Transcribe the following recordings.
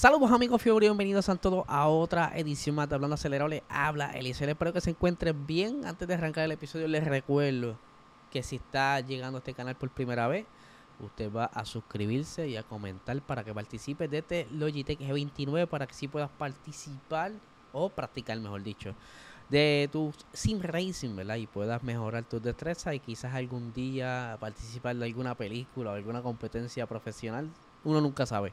Saludos amigos fiebre, bienvenidos a todos a otra edición más de Hablando Acelerado. Les habla Eliseo, espero que se encuentren bien. Antes de arrancar el episodio les recuerdo que si está llegando a este canal por primera vez, usted va a suscribirse y a comentar para que participe de este Logitech G29 para que sí puedas participar o practicar, mejor dicho, de tu sim racing, ¿verdad? Y puedas mejorar tus destrezas y quizás algún día participar de alguna película o alguna competencia profesional. Uno nunca sabe.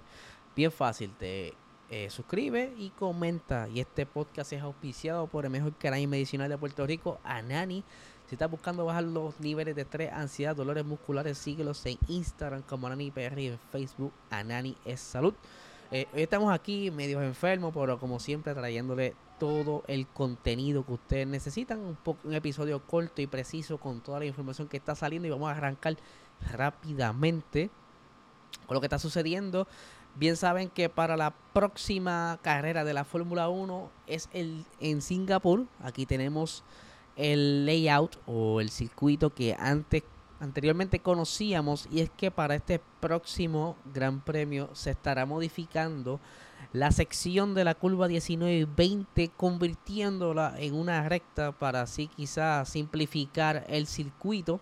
Bien fácil, te eh, suscribe y comenta. Y este podcast es auspiciado por el mejor canal medicinal de Puerto Rico, Anani. Si estás buscando bajar los niveles de estrés, ansiedad, dolores musculares, síguelos en Instagram como Anani PR y en Facebook Anani es Salud. Eh, hoy estamos aquí medios enfermos, pero como siempre trayéndole todo el contenido que ustedes necesitan. Un, un episodio corto y preciso con toda la información que está saliendo y vamos a arrancar rápidamente con lo que está sucediendo Bien saben que para la próxima carrera de la Fórmula 1 es el en Singapur. Aquí tenemos el layout o el circuito que antes anteriormente conocíamos y es que para este próximo Gran Premio se estará modificando la sección de la curva 19 y 20 convirtiéndola en una recta para así quizás simplificar el circuito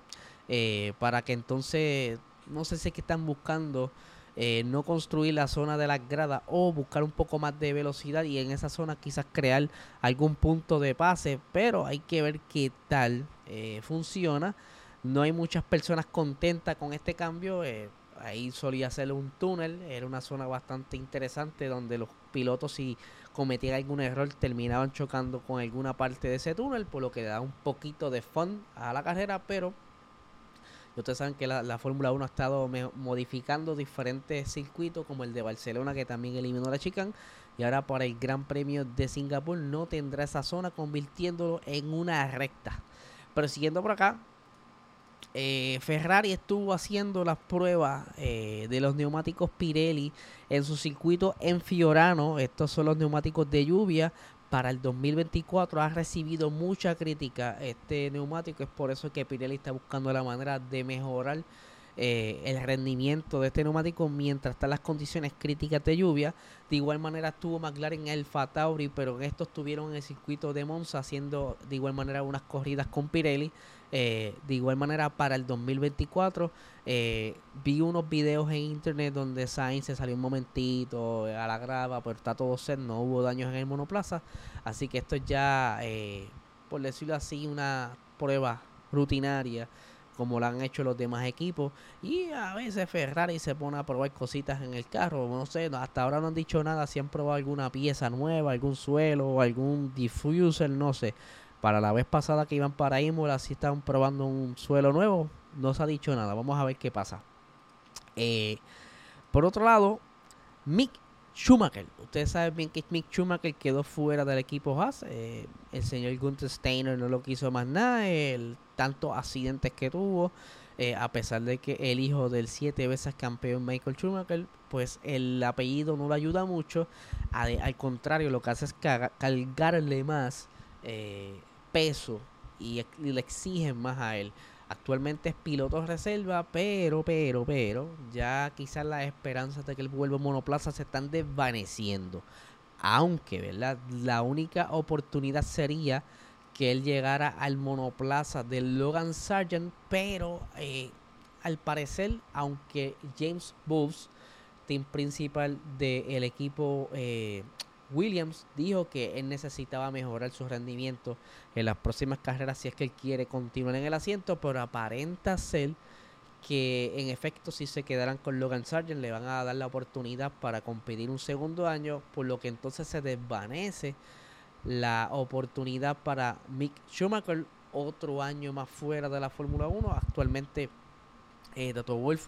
eh, para que entonces no sé si es que están buscando eh, no construir la zona de las gradas o buscar un poco más de velocidad y en esa zona quizás crear algún punto de pase, pero hay que ver qué tal eh, funciona. No hay muchas personas contentas con este cambio. Eh, ahí solía ser un túnel, era una zona bastante interesante donde los pilotos si cometían algún error terminaban chocando con alguna parte de ese túnel, por lo que da un poquito de fun a la carrera, pero ustedes saben que la, Fórmula 1 ha estado modificando diferentes circuitos, como el de Barcelona, que también eliminó la chicane. Y ahora para el Gran Premio de Singapur no tendrá esa zona, convirtiéndolo en una recta. Pero siguiendo por acá, eh, Ferrari estuvo haciendo las pruebas eh, de los neumáticos Pirelli en su circuito en Fiorano. Estos son los neumáticos de lluvia para el 2024 ha recibido mucha crítica este neumático. Es por eso que Pirelli está buscando la manera de mejorar eh, el rendimiento de este neumático mientras están las condiciones críticas de lluvia. De igual manera estuvo McLaren en el Fatauri, pero estos estuvieron en el circuito de Monza haciendo de igual manera unas corridas con Pirelli. Eh, de igual manera para el 2024 eh, vi unos videos en internet donde Sainz se salió un momentito a la grava, pero está todo set, no hubo daños en el monoplaza. Así que esto es ya, por decirlo así, una prueba rutinaria como lo han hecho los demás equipos. Y a veces Ferrari se pone a probar cositas en el carro. No sé, hasta ahora no han dicho nada si han probado alguna pieza nueva, algún suelo algún diffuser, no sé. Para la vez pasada que iban para Imola, si estaban probando un suelo nuevo, no se ha dicho nada. Vamos a ver qué pasa. Eh, por otro lado, Mick Schumacher. Ustedes saben bien que Mick Schumacher quedó fuera del equipo Haas. Eh, el señor Gunther Steiner no lo quiso más nada. El tantos accidentes que tuvo. Eh, a pesar de que el hijo del siete veces campeón Michael Schumacher, pues el apellido no le ayuda mucho. al contrario, lo que hace es cargarle más peso y, le exigen más a él. Actualmente es piloto reserva, pero, pero, pero, ya quizás las esperanzas de que él vuelva monoplaza se están desvaneciendo. Aunque, ¿verdad? La única oportunidad sería que él llegara al monoplaza del Logan Sargent, pero eh, al parecer, aunque James Bulls, team principal del equipo eh, Williams dijo que él necesitaba mejorar su rendimiento en las próximas carreras si es que él quiere continuar en el asiento, pero aparenta ser que en efecto si se quedaran con Logan Sargent le van a dar la oportunidad para competir un segundo año, por lo que entonces se desvanece la oportunidad para Mick Schumacher otro año más fuera de la Fórmula 1. Actualmente eh, Wolf,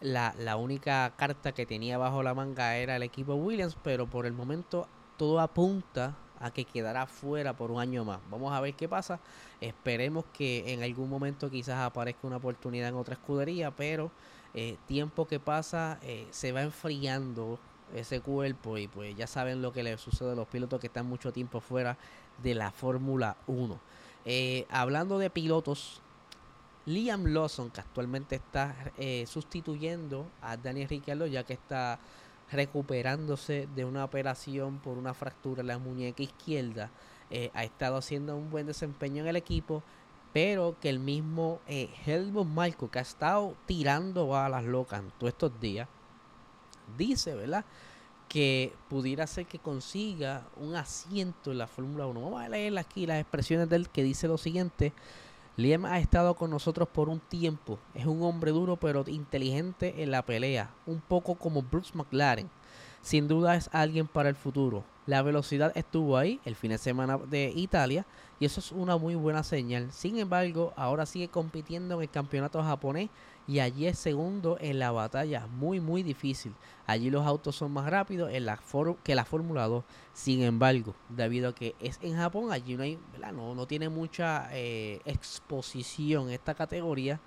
la, la única carta que tenía bajo la manga era el equipo Williams, pero por el momento todo apunta a que quedará fuera por un año más. Vamos a ver qué pasa. Esperemos que en algún momento quizás aparezca una oportunidad en otra escudería, pero eh, tiempo que pasa eh, se va enfriando ese cuerpo y pues ya saben lo que le sucede a los pilotos que están mucho tiempo fuera de la Fórmula 1. Eh, hablando de pilotos, Liam Lawson, que actualmente está eh, sustituyendo a Daniel Ricciardo, ya que está recuperándose de una operación por una fractura en la muñeca izquierda, eh, ha estado haciendo un buen desempeño en el equipo, pero que el mismo Helmut Marko, que ha estado tirando a las locas todos estos días, dice, ¿verdad? que pudiera ser que consiga un asiento en la Fórmula 1. Vamos a leer aquí las expresiones del que dice lo siguiente. Liam ha estado con nosotros por un tiempo. Es un hombre duro pero inteligente en la pelea. Un poco como Bruce McLaren. Sin duda es alguien para el futuro. La velocidad estuvo ahí el fin de semana de Italia y eso es una muy buena señal. Sin embargo, ahora sigue compitiendo en el campeonato japonés y allí es segundo en la batalla, muy muy difícil. Allí los autos son más rápidos en la que la Fórmula 2. Sin embargo, debido a que es en Japón, allí no hay, No, no tiene mucha eh, exposición esta categoría,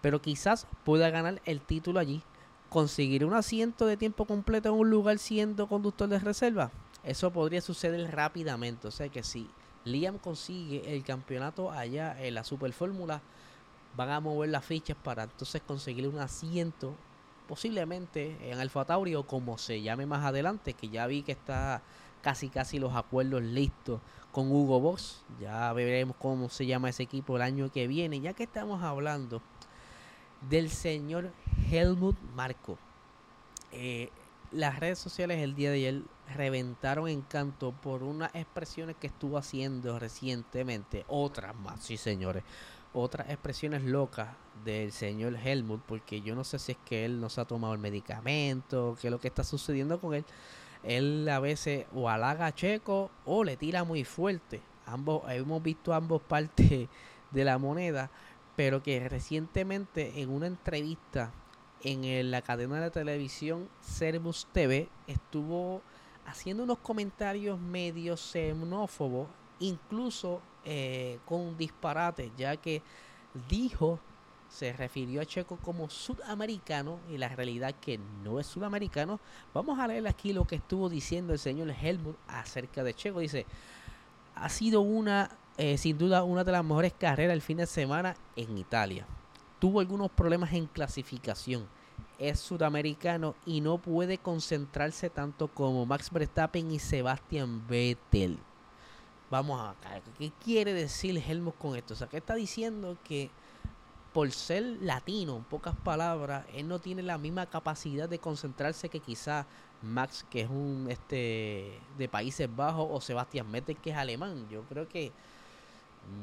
pero quizás pueda ganar el título allí. Conseguir un asiento de tiempo completo en un lugar siendo conductor de reserva, eso podría suceder rápidamente. O sea que si Liam consigue el campeonato allá en la Super Fórmula, van a mover las fichas para entonces conseguir un asiento posiblemente en Alfa Tauri o como se llame más adelante, que ya vi que está casi casi los acuerdos listos con Hugo Boss. Ya veremos cómo se llama ese equipo el año que viene. Ya que estamos hablando del señor Helmut Marco. Eh, las redes sociales el día de ayer reventaron en canto por unas expresiones que estuvo haciendo recientemente. Otras más, sí señores otras expresiones locas del señor Helmut, porque yo no sé si es que él no se ha tomado el medicamento, qué es lo que está sucediendo con él. Él a veces o halaga a Checo o le tira muy fuerte. Ambos, hemos visto ambos partes de la moneda, pero que recientemente en una entrevista en la cadena de televisión Servus TV estuvo haciendo unos comentarios medio xenófobos, incluso eh, con disparate, ya que dijo, se refirió a Checo como sudamericano y la realidad que no es sudamericano. Vamos a leer aquí lo que estuvo diciendo el señor Helmut acerca de Checo. Dice, ha sido una, eh, sin duda, una de las mejores carreras el fin de semana en Italia. Tuvo algunos problemas en clasificación. Es sudamericano y no puede concentrarse tanto como Max Verstappen y Sebastian Vettel. Vamos a ¿Qué quiere decir Helmut con esto? O sea, que está diciendo que por ser latino, en pocas palabras, él no tiene la misma capacidad de concentrarse que quizá Max, que es un este de Países Bajos, o Sebastián Vettel, que es alemán. Yo creo que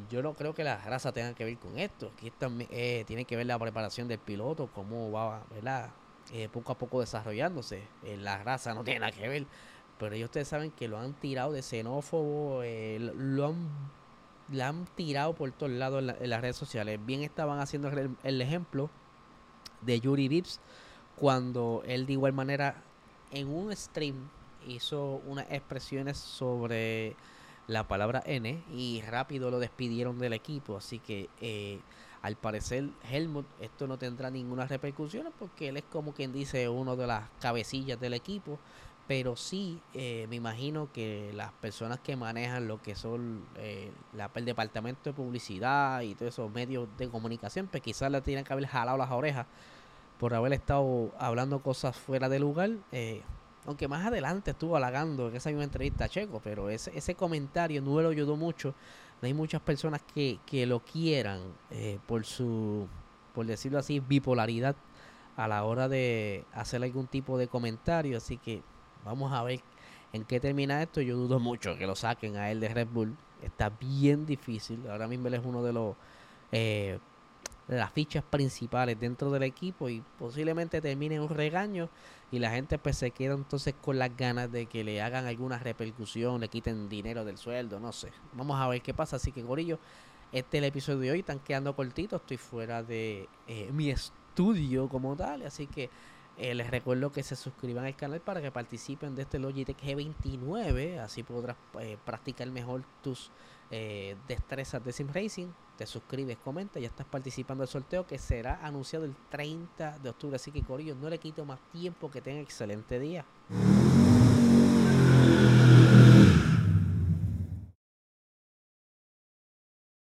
yo no creo que la raza tenga que ver con esto. Aquí también eh, tiene que ver la preparación del piloto, cómo va, ¿verdad? Eh, poco a poco desarrollándose. Eh, la raza no tiene nada que ver. Pero ellos ustedes saben que lo han tirado de xenófobo, eh, lo han, han tirado por todos lados en, las redes sociales. Bien estaban haciendo el, ejemplo de Yuri Vips cuando él de igual manera en un stream hizo unas expresiones sobre la palabra N y rápido lo despidieron del equipo. Así que eh, al parecer Helmut esto no tendrá ninguna repercusión porque él es como quien dice uno de las cabecillas del equipo pero sí eh, me imagino que las personas que manejan lo que son eh, la, el departamento de publicidad y todos esos medios de comunicación, pues quizás le tienen que haber jalado las orejas por haber estado hablando cosas fuera de lugar. Eh, aunque más adelante estuvo halagando en esa misma entrevista a Checo, pero ese, ese comentario no lo ayudó mucho. No hay muchas personas que, que lo quieran por su, por decirlo así, bipolaridad a la hora de hacer algún tipo de comentario. Así que Vamos a ver en qué termina esto. Yo dudo mucho que lo saquen a él de Red Bull. Está bien difícil. Ahora mismo él es uno de los eh, las fichas principales dentro del equipo y posiblemente termine un regaño y la gente pues se queda entonces con las ganas de que le hagan alguna repercusión, le quiten dinero del sueldo, no sé. Vamos a ver qué pasa. Así que Gorillo, este es el episodio de hoy. Están quedando cortitos. Estoy fuera de eh, mi estudio como tal. Así que eh, les recuerdo que se suscriban al canal para que participen de este Logitech G29. Así podrás eh, practicar mejor tus eh, destrezas de Sim Racing. Te suscribes, comenta, ya estás participando del sorteo que será anunciado el 30 de octubre. Así que Corillo, no le quito más tiempo, que tenga excelente día.